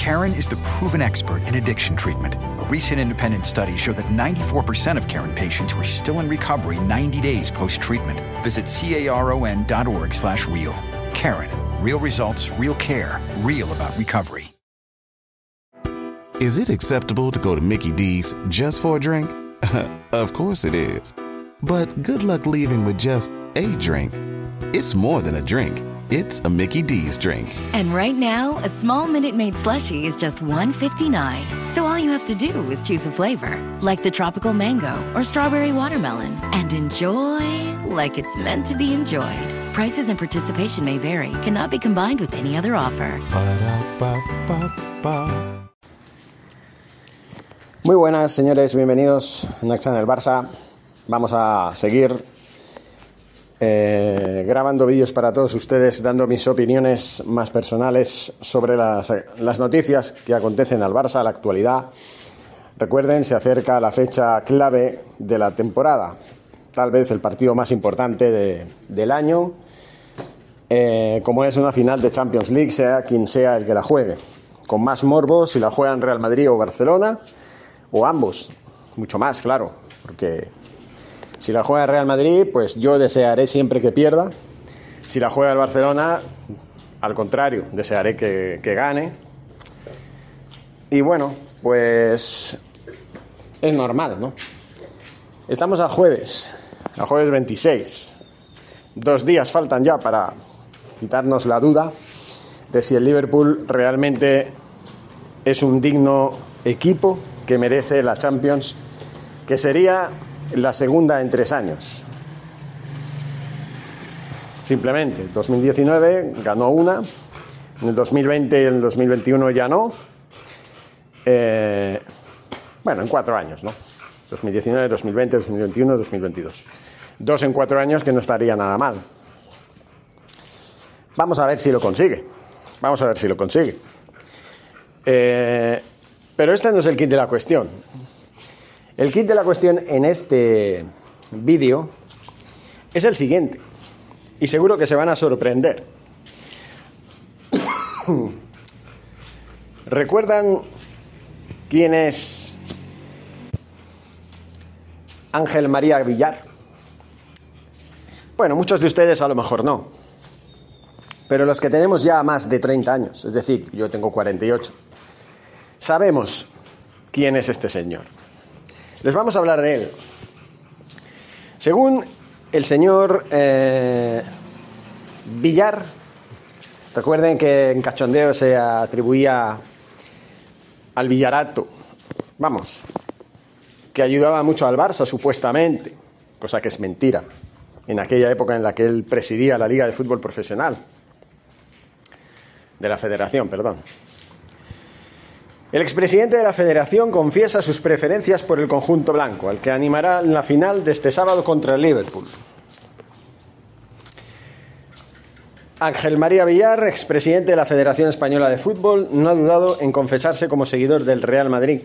Karen is the proven expert in addiction treatment. A recent independent study showed that 94% of Karen patients were still in recovery 90 days post-treatment. Visit caron.org slash real. Karen. Real results, real care, real about recovery. Is it acceptable to go to Mickey D's just for a drink? of course it is. But good luck leaving with just a drink. It's more than a drink. It's a Mickey D's drink. And right now, a small Minute Maid slushie is just $1.59. So all you have to do is choose a flavor, like the tropical mango or strawberry watermelon, and enjoy like it's meant to be enjoyed. Prices and participation may vary, cannot be combined with any other offer. Ba-da-ba-ba-ba. Muy buenas, señores, bienvenidos a Next Channel Barça. Vamos a seguir eh, grabando vídeos para todos ustedes, dando mis opiniones más personales sobre las, las noticias que acontecen al Barça, a la actualidad. Recuerden, se acerca la fecha clave de la temporada, tal vez el partido más importante de- del año, eh, como es una final de Champions League, sea quien sea el que la juegue. Con más morbo si la juegan Real Madrid o Barcelona, o ambos, mucho más, claro, porque si la juega el Real Madrid, pues yo desearé siempre que pierda. Si la juega el Barcelona, al contrario, desearé que, que gane. Y bueno, pues es normal, ¿no? Estamos a jueves, a jueves 26. Dos días faltan ya para quitarnos la duda de si el Liverpool realmente es un digno equipo que merece la Champions, que sería la segunda en tres años. Simplemente, en 2019 ganó una, en el 2020 y en el 2021 ya no. Eh, bueno, en cuatro años, ¿no? 2019, 2020, 2021, 2022. Dos en cuatro años que no estaría nada mal. Vamos a ver si lo consigue. Vamos a ver si lo consigue. Eh, pero este no es el kit de la cuestión. El kit de la cuestión en este vídeo es el siguiente. Y seguro que se van a sorprender. ¿Recuerdan quién es Ángel María Villar? Bueno, muchos de ustedes a lo mejor no. Pero los que tenemos ya más de 30 años, es decir, yo tengo 48, sabemos quién es este señor. Les vamos a hablar de él. Según el señor eh, Villar, recuerden que en cachondeo se atribuía al Villarato, vamos, que ayudaba mucho al Barça supuestamente, cosa que es mentira, en aquella época en la que él presidía la Liga de Fútbol Profesional, de la Federación, perdón. El expresidente de la Federación confiesa sus preferencias por el conjunto blanco, al que animará en la final de este sábado contra el Liverpool. Ángel María Villar, expresidente de la Federación Española de Fútbol, no ha dudado en confesarse como seguidor del Real Madrid,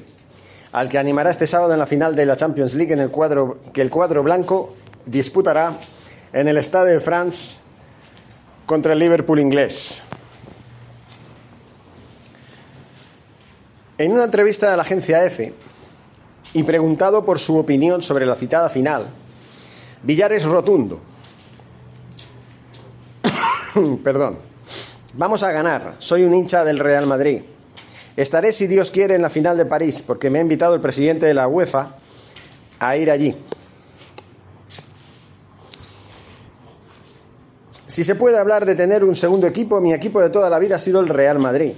al que animará este sábado en la final de la Champions League en el cuadro que el cuadro blanco disputará en el Stade de France contra el Liverpool inglés. En una entrevista a la agencia EFE y preguntado por su opinión sobre la citada final, Villar es rotundo. Perdón. Vamos a ganar. Soy un hincha del Real Madrid. Estaré, si Dios quiere, en la final de París, porque me ha invitado el presidente de la UEFA a ir allí. Si se puede hablar de tener un segundo equipo, mi equipo de toda la vida ha sido el Real Madrid.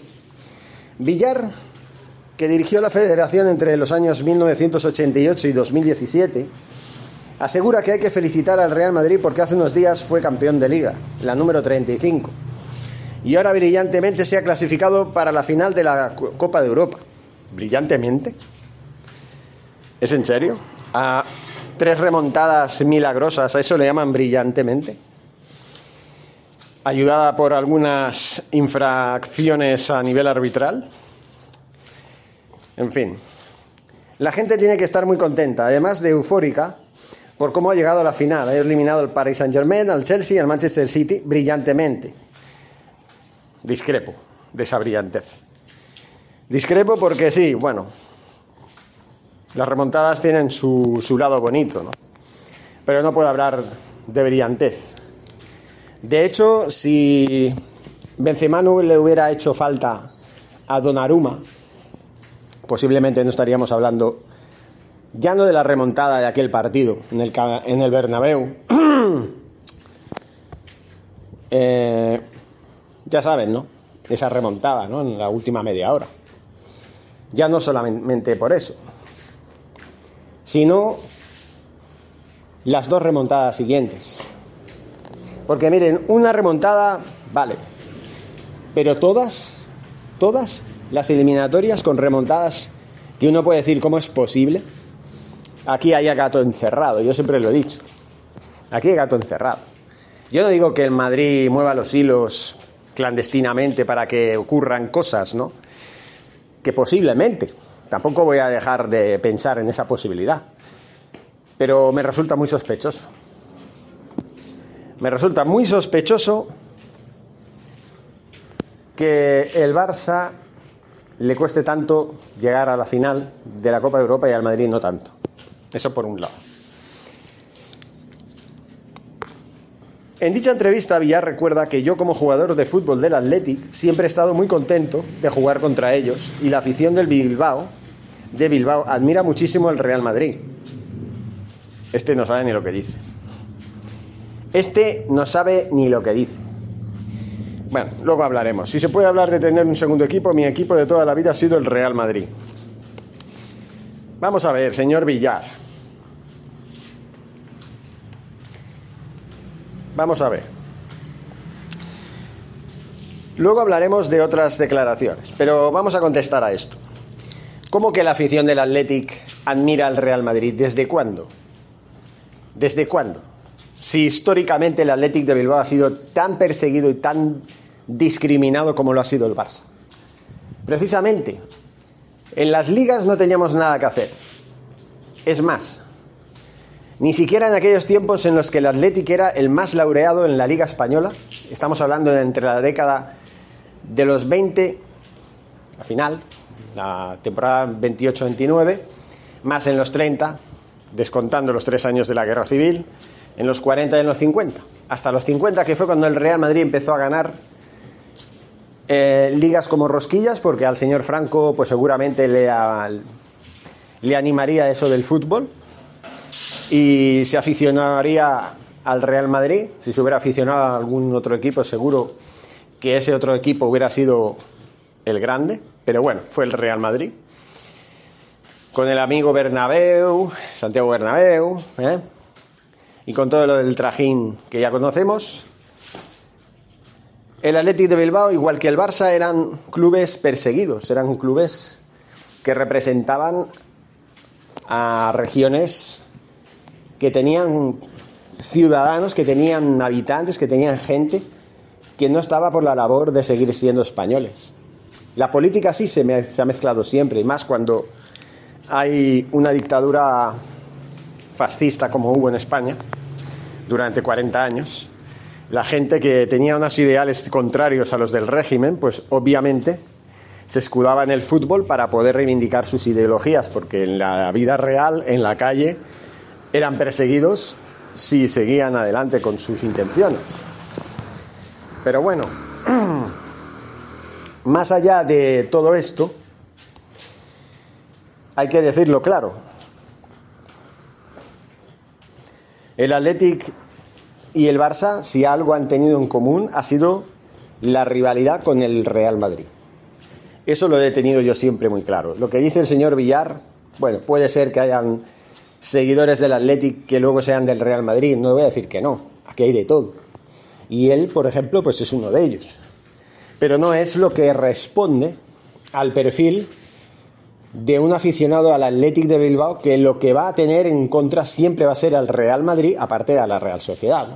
Villar, que dirigió la federación entre los años 1988 y 2017, asegura que hay que felicitar al Real Madrid porque hace unos días fue campeón de liga, la número 35, y ahora brillantemente se ha clasificado para la final de la Co- Copa de Europa. ¿Brillantemente? ¿Es en serio? ¿A tres remontadas milagrosas, a eso le llaman brillantemente? ¿Ayudada por algunas infracciones a nivel arbitral? En fin, la gente tiene que estar muy contenta, además de eufórica, por cómo ha llegado a la final. Ha eliminado al Paris Saint-Germain, al Chelsea y al Manchester City brillantemente. Discrepo de esa brillantez. Discrepo porque sí, bueno, las remontadas tienen su, su lado bonito, ¿no? Pero no puedo hablar de brillantez. De hecho, si Benzema no le hubiera hecho falta a Donnarumma, posiblemente no estaríamos hablando ya no de la remontada de aquel partido en el, en el Bernabéu. eh, ya saben, ¿no? Esa remontada, ¿no? En la última media hora. Ya no solamente por eso, sino las dos remontadas siguientes. Porque miren, una remontada, vale, pero todas, todas las eliminatorias con remontadas que uno puede decir, ¿cómo es posible? Aquí hay gato encerrado, yo siempre lo he dicho. Aquí hay gato encerrado. Yo no digo que el Madrid mueva los hilos clandestinamente para que ocurran cosas, ¿no? Que posiblemente. Tampoco voy a dejar de pensar en esa posibilidad. Pero me resulta muy sospechoso. Me resulta muy sospechoso que el Barça le cueste tanto llegar a la final de la Copa de Europa y al Madrid no tanto. Eso por un lado. En dicha entrevista, Villar recuerda que yo como jugador de fútbol del Athletic siempre he estado muy contento de jugar contra ellos y la afición del Bilbao, de Bilbao, admira muchísimo el Real Madrid. Este no sabe ni lo que dice. Este no sabe ni lo que dice. Bueno, luego hablaremos. Si se puede hablar de tener un segundo equipo, mi equipo de toda la vida ha sido el Real Madrid. Vamos a ver, señor Villar. Vamos a ver. Luego hablaremos de otras declaraciones, pero vamos a contestar a esto. ¿Cómo que la afición del Athletic admira al Real Madrid? ¿Desde cuándo? ¿Desde cuándo? Si históricamente el Athletic de Bilbao ha sido tan perseguido y tan discriminado como lo ha sido el Barça. Precisamente, en las ligas no teníamos nada que hacer. Es más, ni siquiera en aquellos tiempos en los que el Athletic era el más laureado en la Liga Española, estamos hablando entre la década de los 20, la final, la temporada 28-29, más en los 30, descontando los tres años de la Guerra Civil, en los 40 y en los 50. Hasta los 50, que fue cuando el Real Madrid empezó a ganar eh, ligas como rosquillas, porque al señor Franco pues seguramente le, le animaría eso del fútbol y se aficionaría al Real Madrid. Si se hubiera aficionado a algún otro equipo, seguro que ese otro equipo hubiera sido el grande, pero bueno, fue el Real Madrid. Con el amigo Bernabéu, Santiago Bernabéu, ¿eh? y con todo lo del trajín que ya conocemos. El Athletic de Bilbao, igual que el Barça, eran clubes perseguidos, eran clubes que representaban a regiones que tenían ciudadanos, que tenían habitantes, que tenían gente que no estaba por la labor de seguir siendo españoles. La política sí se, se ha mezclado siempre, y más cuando hay una dictadura fascista como hubo en España durante 40 años. La gente que tenía unos ideales contrarios a los del régimen, pues obviamente se escudaba en el fútbol para poder reivindicar sus ideologías, porque en la vida real, en la calle, eran perseguidos si seguían adelante con sus intenciones. Pero bueno, más allá de todo esto, hay que decirlo claro. El Athletic y el Barça, si algo han tenido en común, ha sido la rivalidad con el Real Madrid. Eso lo he tenido yo siempre muy claro. Lo que dice el señor Villar, bueno, puede ser que hayan seguidores del Athletic que luego sean del Real Madrid, no voy a decir que no, aquí hay de todo. Y él, por ejemplo, pues es uno de ellos. Pero no es lo que responde al perfil de un aficionado al Athletic de Bilbao que lo que va a tener en contra siempre va a ser al Real Madrid, aparte de a la Real Sociedad.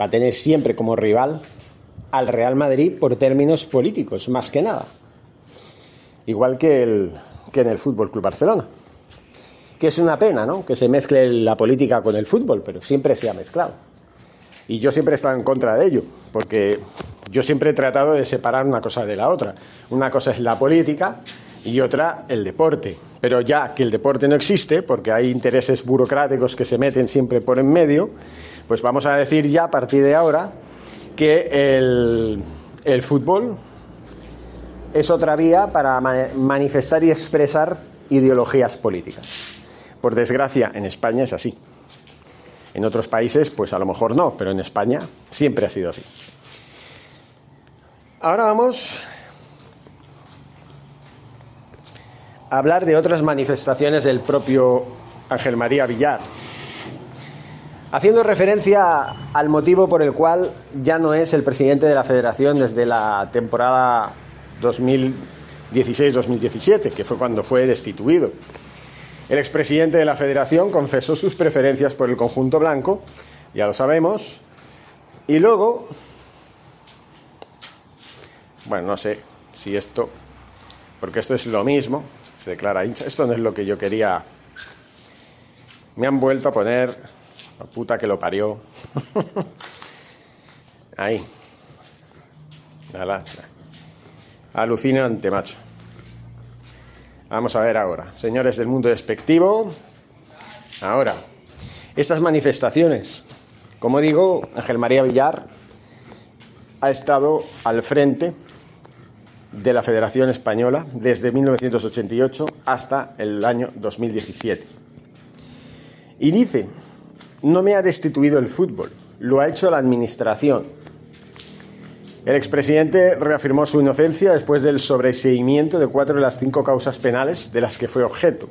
Va a tener siempre como rival al Real Madrid por términos políticos, más que nada. Igual que, el, que en el Fútbol Club Barcelona. Que es una pena, ¿no? Que se mezcle la política con el fútbol, pero siempre se ha mezclado. Y yo siempre he estado en contra de ello, porque Yo siempre he tratado de separar una cosa de la otra. Una cosa es la política y otra el deporte. Pero ya que el deporte no existe, porque hay intereses burocráticos que se meten siempre por en medio, pues vamos a decir ya a partir de ahora que el, el fútbol es otra vía para manifestar y expresar ideologías políticas. Por desgracia, en España es así. En otros países, pues a lo mejor no, pero en España siempre ha sido así. Ahora vamos a hablar de otras manifestaciones del propio Ángel María Villar, haciendo referencia al motivo por el cual ya no es el presidente de la federación desde la temporada 2016-2017, que fue cuando fue destituido. El expresidente de la federación confesó sus preferencias por el conjunto blanco, ya lo sabemos, y luego, bueno, no sé si esto, porque esto es lo mismo, se declara hincha, esto no es lo que yo quería, me han vuelto a poner, la puta que lo parió, ahí, alucinante, macho. Vamos a ver ahora, señores del mundo despectivo. Ahora, estas manifestaciones, como digo, Ángel María Villar ha estado al frente de la Federación Española desde 1988 hasta el año 2017. Y dice, no me ha destituido el fútbol, lo ha hecho la Administración el expresidente reafirmó su inocencia después del sobreseimiento de cuatro de las cinco causas penales de las que fue objeto.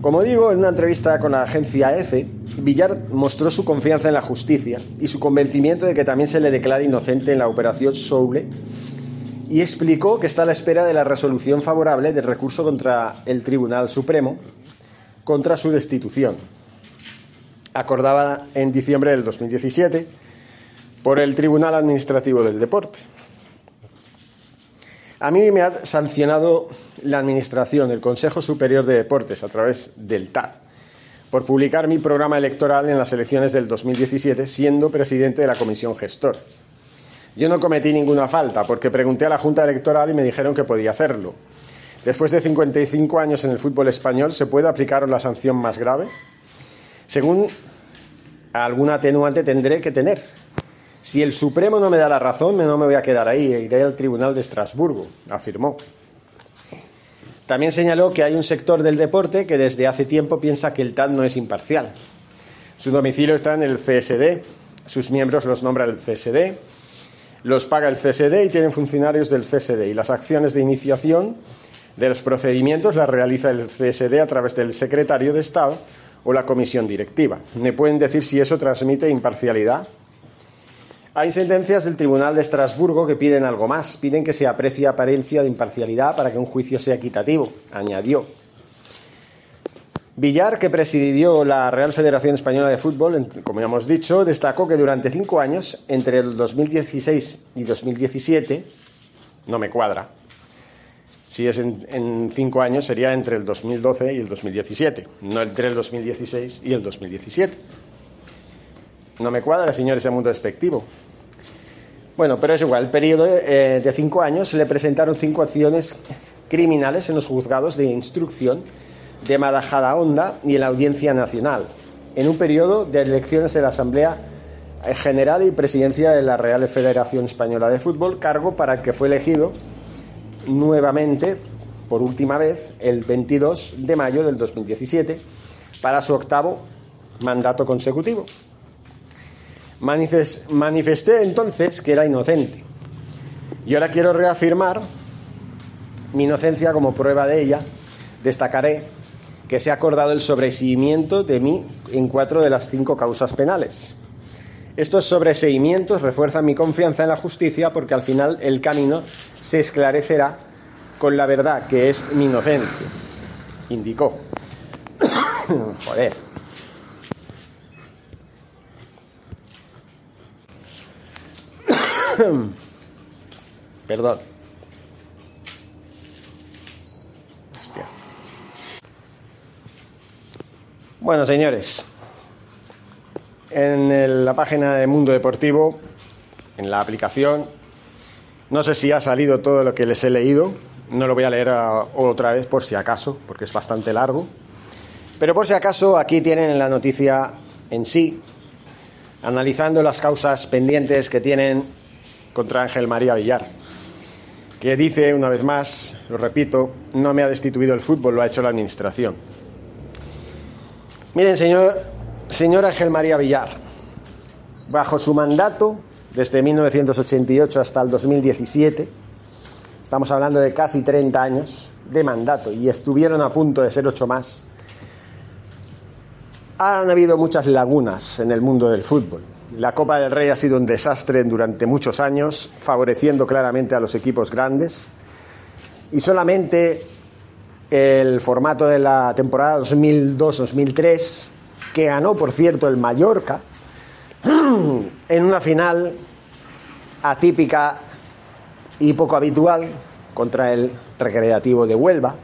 Como digo, en una entrevista con la agencia EFE, Villar mostró su confianza en la justicia y su convencimiento de que también se le declare inocente en la operación Soule y explicó que está a la espera de la resolución favorable del recurso contra el Tribunal Supremo contra su destitución. Acordaba en diciembre del 2017 por el Tribunal Administrativo del Deporte. A mí me ha sancionado la Administración, el Consejo Superior de Deportes, a través del TAD, por publicar mi programa electoral en las elecciones del 2017, siendo presidente de la Comisión Gestor. Yo no cometí ninguna falta, porque pregunté a la Junta Electoral y me dijeron que podía hacerlo. Después de 55 años en el fútbol español, ¿se puede aplicar la sanción más grave? Según alguna atenuante tendré que tener, si el Supremo no me da la razón, no me voy a quedar ahí, iré al Tribunal de Estrasburgo, afirmó. También señaló que hay un sector del deporte que desde hace tiempo piensa que el TAD no es imparcial. Su domicilio está en el CSD, sus miembros los nombra el CSD, los paga el CSD y tienen funcionarios del CSD y las acciones de iniciación de los procedimientos las realiza el CSD a través del secretario de Estado o la comisión directiva. ¿Me pueden decir si eso transmite imparcialidad? Hay sentencias del Tribunal de Estrasburgo que piden algo más, piden que se aprecie apariencia de imparcialidad para que un juicio sea equitativo, añadió. Villar, que presidió la Real Federación Española de Fútbol, como ya hemos dicho, destacó que durante cinco años, entre el 2016 y 2017, no me cuadra. Si es en, cinco años, sería entre el 2012 y el 2017, no entre el 2016 y el 2017. No me cuadra, señores, ese mundo despectivo. Bueno, pero es igual, el periodo eh, de cinco años se le presentaron cinco acciones criminales en los juzgados de instrucción de Honda y en la Audiencia Nacional, en un periodo de elecciones de la Asamblea General y Presidencia de la Real Federación Española de Fútbol, cargo para el que fue elegido nuevamente, por última vez, el 22 de mayo del 2017, para su octavo mandato consecutivo. Manifesté entonces que era inocente. Y ahora quiero reafirmar mi inocencia como prueba de ella. Destacaré que se ha acordado el sobreseimiento de mí en cuatro de las cinco causas penales. Estos sobreseimientos refuerzan mi confianza en la justicia porque al final el camino se esclarecerá con la verdad que es mi inocencia, indicó. Joder. Perdón. Hostia. Bueno, señores. en la página de Mundo Deportivo, en la aplicación. No sé si ha salido todo lo que les he leído. No lo voy a leer otra vez por si acaso, porque es bastante largo. Pero por si acaso, aquí tienen la noticia en sí, analizando las causas pendientes que tienen contra Ángel María Villar, que dice, una vez más, lo repito, no me ha destituido el fútbol, lo ha hecho la Administración. Miren, señor, señor Ángel María Villar, bajo su mandato, desde 1988 hasta el 2017, estamos hablando de casi 30 años de mandato, y estuvieron a punto de ser ocho más, han habido muchas lagunas en el mundo del fútbol. La Copa del Rey ha sido un desastre durante muchos años, favoreciendo claramente a los equipos grandes. Y solamente el formato de la temporada 2002-2003, que ganó, por cierto, el Mallorca, en una final atípica y poco habitual contra el Recreativo de Huelva,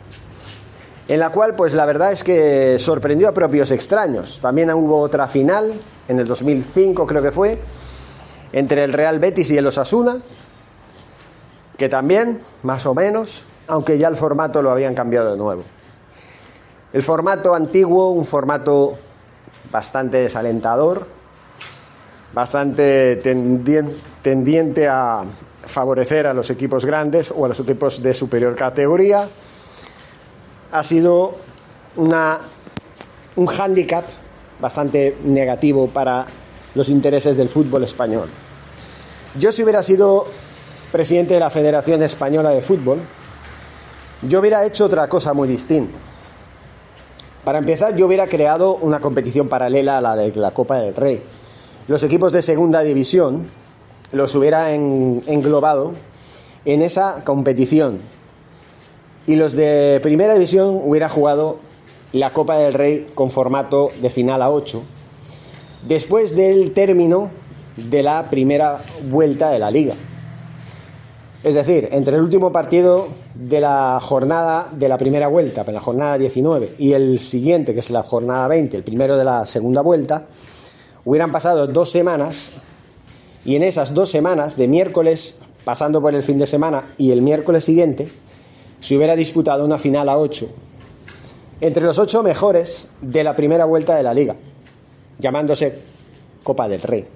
en la cual pues la verdad es que sorprendió a propios extraños. También hubo otra final, en el 2005 creo que fue, entre el Real Betis y el Osasuna, que también, más o menos, aunque ya el formato lo habían cambiado de nuevo. El formato antiguo, un formato bastante desalentador, bastante tendiente a favorecer a los equipos grandes o a los equipos de superior categoría, ha sido una, un hándicap bastante negativo para los intereses del fútbol español. Yo si hubiera sido presidente de la Federación Española de Fútbol, yo hubiera hecho otra cosa muy distinta. Para empezar, yo hubiera creado una competición paralela a la de la Copa del Rey. Los equipos de segunda división los hubiera englobado en esa competición y los de primera división hubiera jugado la Copa del Rey con formato de final a 8 después del término de la primera vuelta de la liga. Es decir, entre el último partido de la jornada de la primera vuelta, la jornada 19, y el siguiente, que es la jornada 20, el primero de la segunda vuelta, hubieran pasado dos semanas y en esas dos semanas, de miércoles pasando por el fin de semana y el miércoles siguiente, se hubiera disputado una final a ocho entre los ocho mejores de la primera vuelta de la liga, llamándose Copa del Rey.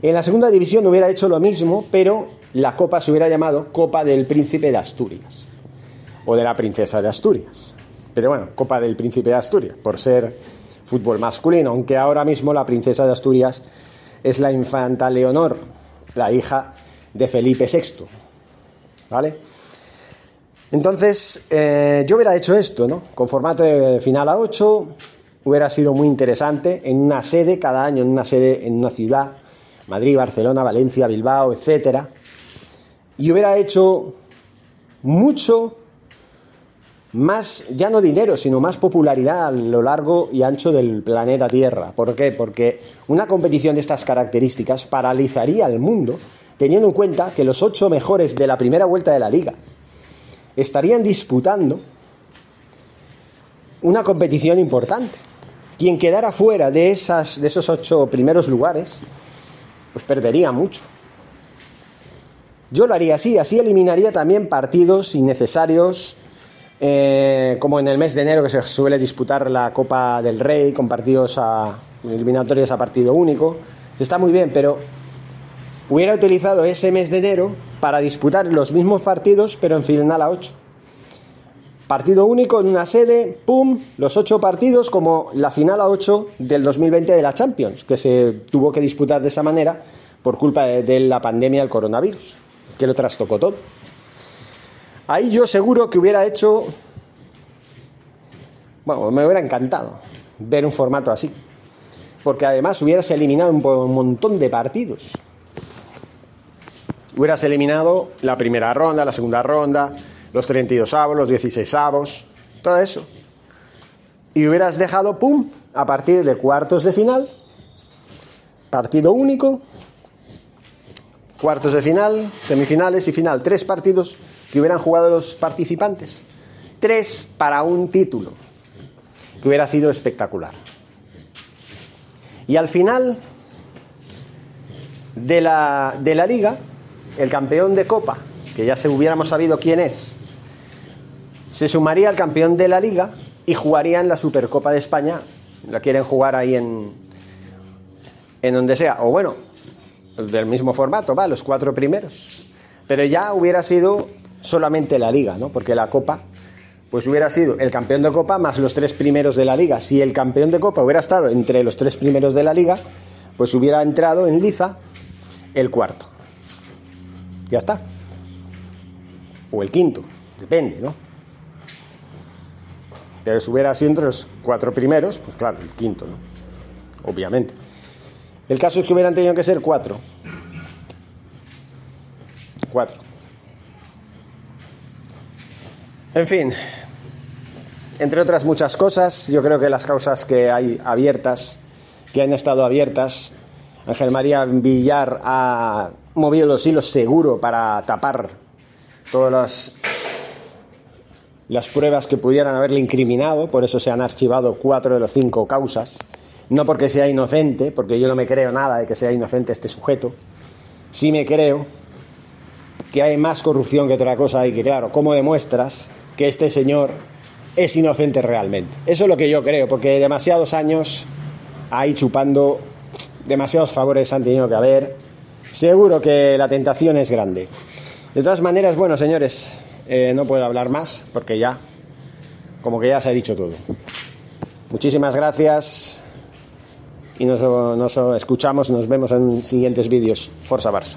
En la segunda división hubiera hecho lo mismo, pero la copa se hubiera llamado Copa del Príncipe de Asturias o de la Princesa de Asturias. Pero bueno, Copa del Príncipe de Asturias, por ser fútbol masculino, aunque ahora mismo la Princesa de Asturias es la infanta Leonor, la hija de Felipe VI. ¿Vale? Entonces, eh, yo hubiera hecho esto, ¿no? Con formato de final a 8, hubiera sido muy interesante en una sede, cada año en una sede, en una ciudad, Madrid, Barcelona, Valencia, Bilbao, etcétera, y hubiera hecho mucho más, ya no dinero, sino más popularidad a lo largo y ancho del planeta Tierra. ¿Por qué? Porque una competición de estas características paralizaría al mundo, teniendo en cuenta que los ocho mejores de la primera vuelta de la liga, estarían disputando una competición importante. Quien quedara fuera de, esas, de esos ocho primeros lugares, pues perdería mucho. Yo lo haría así, así eliminaría también partidos innecesarios, eh, como en el mes de enero que se suele disputar la Copa del Rey con partidos a, eliminatorios a partido único. Está muy bien, pero hubiera utilizado ese mes de enero para disputar los mismos partidos, pero en final a 8. Partido único en una sede, ¡pum! Los ocho partidos como la final a 8 del 2020 de la Champions, que se tuvo que disputar de esa manera por culpa de, la pandemia del coronavirus, que lo trastocó todo. Ahí yo seguro que hubiera hecho, bueno, me hubiera encantado ver un formato así, porque además hubieras eliminado un montón de partidos hubieras eliminado la primera ronda, la segunda ronda, los 32 avos, los 16 avos, todo eso. Y hubieras dejado, ¡pum!, a partir de cuartos de final, partido único, cuartos de final, semifinales y final. Tres partidos que hubieran jugado los participantes. Tres para un título, que hubiera sido espectacular. Y al final de la, de la liga, el campeón de Copa, que ya se hubiéramos sabido quién es, se sumaría al campeón de la liga y jugaría en la Supercopa de España. La quieren jugar ahí en, en donde sea. O bueno, del mismo formato, va, los cuatro primeros. Pero ya hubiera sido solamente la liga, ¿no? Porque la Copa, pues hubiera sido el campeón de Copa más los tres primeros de la liga. Si el campeón de Copa hubiera estado entre los tres primeros de la liga, pues hubiera entrado en liza el cuarto. Ya está. O el quinto, depende, ¿no? Pero si hubiera sido entre los cuatro primeros, pues claro, el quinto, ¿no? Obviamente. El caso es que hubieran tenido que ser cuatro. Cuatro. En fin, entre otras muchas cosas, yo creo que las causas que hay abiertas, que han estado abiertas, Ángel María Villar ha movido los hilos seguro para tapar todas las, las pruebas que pudieran haberle incriminado, por eso se han archivado cuatro de los cinco causas, no porque sea inocente, porque yo no me creo nada de que sea inocente este sujeto, sí me creo que hay más corrupción que otra cosa y que claro, ¿cómo demuestras que este señor es inocente realmente? Eso es lo que yo creo, porque demasiados años ahí chupando demasiados favores han tenido que haber. Seguro que la tentación es grande. De todas maneras, bueno, señores, eh, no puedo hablar más porque ya, como que ya se ha dicho todo. Muchísimas gracias y nos, nos escuchamos, nos vemos en siguientes vídeos. Forza Barça.